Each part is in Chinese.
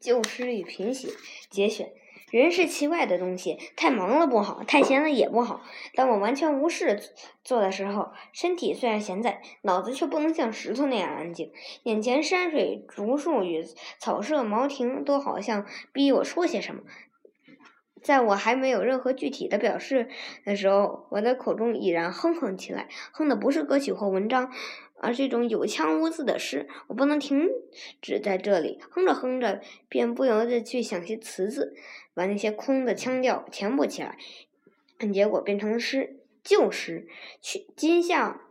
旧诗与贫血节选。人是奇怪的东西，太忙了不好，太闲了也不好。当我完全无事做的时候，身体虽然闲在，脑子却不能像石头那样安静。眼前山水、竹树与草舍、茅亭，都好像逼我说些什么。在我还没有任何具体的表示的时候，我的口中已然哼哼起来，哼的不是歌曲或文章。而是一种有腔无字的诗，我不能停止在这里，哼着哼着，便不由得去想些词字，把那些空的腔调填补起来，结果变成了诗，旧诗。去今夏，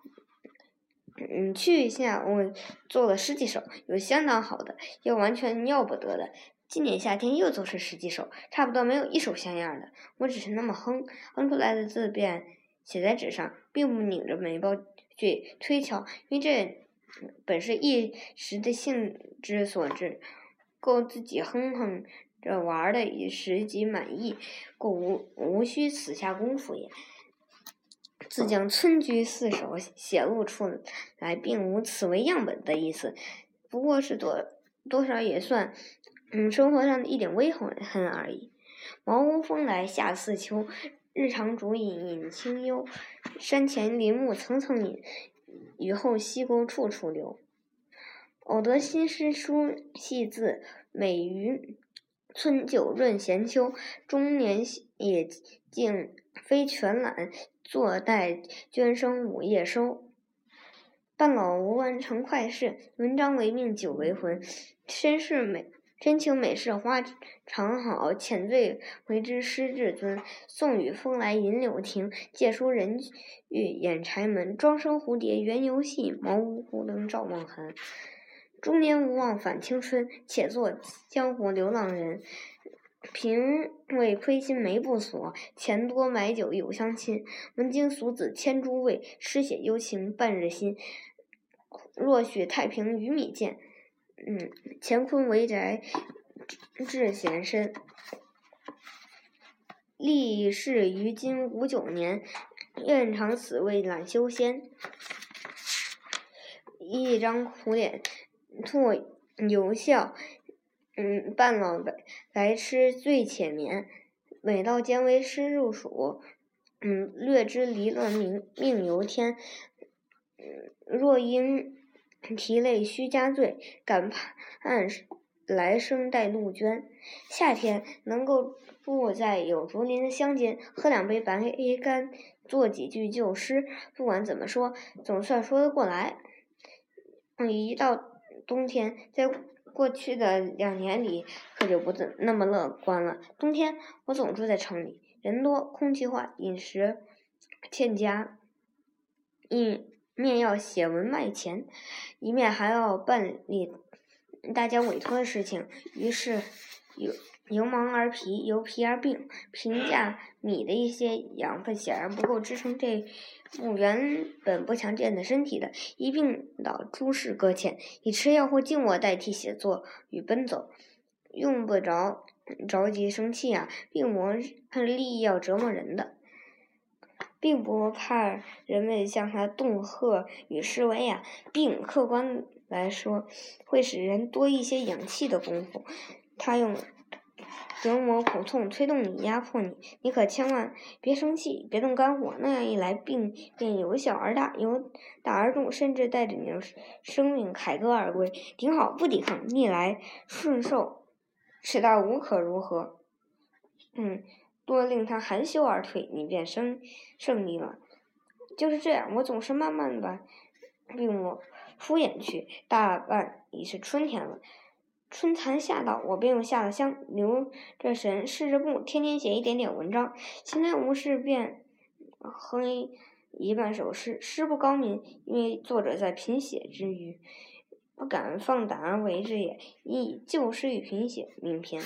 嗯，去夏我做了十几首，有相当好的，又完全要不得的。今年夏天又做出十几首，差不多没有一首像样的。我只是那么哼，哼出来的字便写在纸上，并不拧着眉毛。去推敲，因为这本是一时的兴之所致，够自己哼哼着玩的，一时即满意，故无无需此下功夫也。自将村居四首写露出来，并无此为样本的意思，不过是多多少也算，嗯，生活上的一点微痕而已。茅屋风来夏似秋。日长竹饮饮清幽，山前林木层层隐，雨后溪沟处处流。偶得新诗书细字，美于村酒润闲秋。中年也竟非全览，坐待涓声午夜收。半老无完成快事，文章为命酒为魂，身世美。真情美事花常好，浅醉回之诗至尊。送雨风来吟柳亭，借书人欲掩柴门。庄生蝴蝶缘游戏，茅屋孤灯照梦痕。中年无望返青春，且作江湖流浪人。贫为亏心眉不锁，钱多买酒有相亲。闻经俗子千诸味，诗写幽情半日新。若许太平鱼米贱。嗯，乾坤为宅，至贤身。历仕于今五九年，愿长此位懒修仙。一张苦脸，吐犹笑。嗯，半老白白痴醉且眠。每到间为师入蜀。嗯，略知离乱命命由天。嗯，若因。啼泪须加醉，感盼来生待杜鹃。夏天能够住在有竹林的乡间，喝两杯白干，做几句旧诗，不管怎么说，总算说得过来。一到冬天，在过去的两年里，可就不怎那么乐观了。冬天我总住在城里，人多，空气坏，饮食欠佳，一面要写文卖钱，一面还要办理大家委托的事情，于是由由忙而疲，由疲而病。平价米的一些养分显然不够支撑这副原本不强健的身体的，一病倒诸事搁浅，以吃药或静卧代替写作与奔走，用不着着急生气啊！病魔和利益要折磨人的。并不怕人们向他恫吓与示威呀。并客观来说，会使人多一些养气的功夫。他用折磨苦痛推动你、压迫你，你可千万别生气，别动肝火。那样一来，病便由小而大，由大而重，甚至带着你的生命凯歌而归。顶好不抵抗，逆来顺受，使他无可如何。嗯。若令他含羞而退，你便胜胜利了。就是这样，我总是慢慢把病魔敷衍去。大半已是春天了，春蚕夏到，我便又下了乡，留着神，试着不，天天写一点点文章。闲来无事便哼一半首诗，诗不高明，因为作者在贫血之余，不敢放胆而为之也。以旧诗与贫血名篇。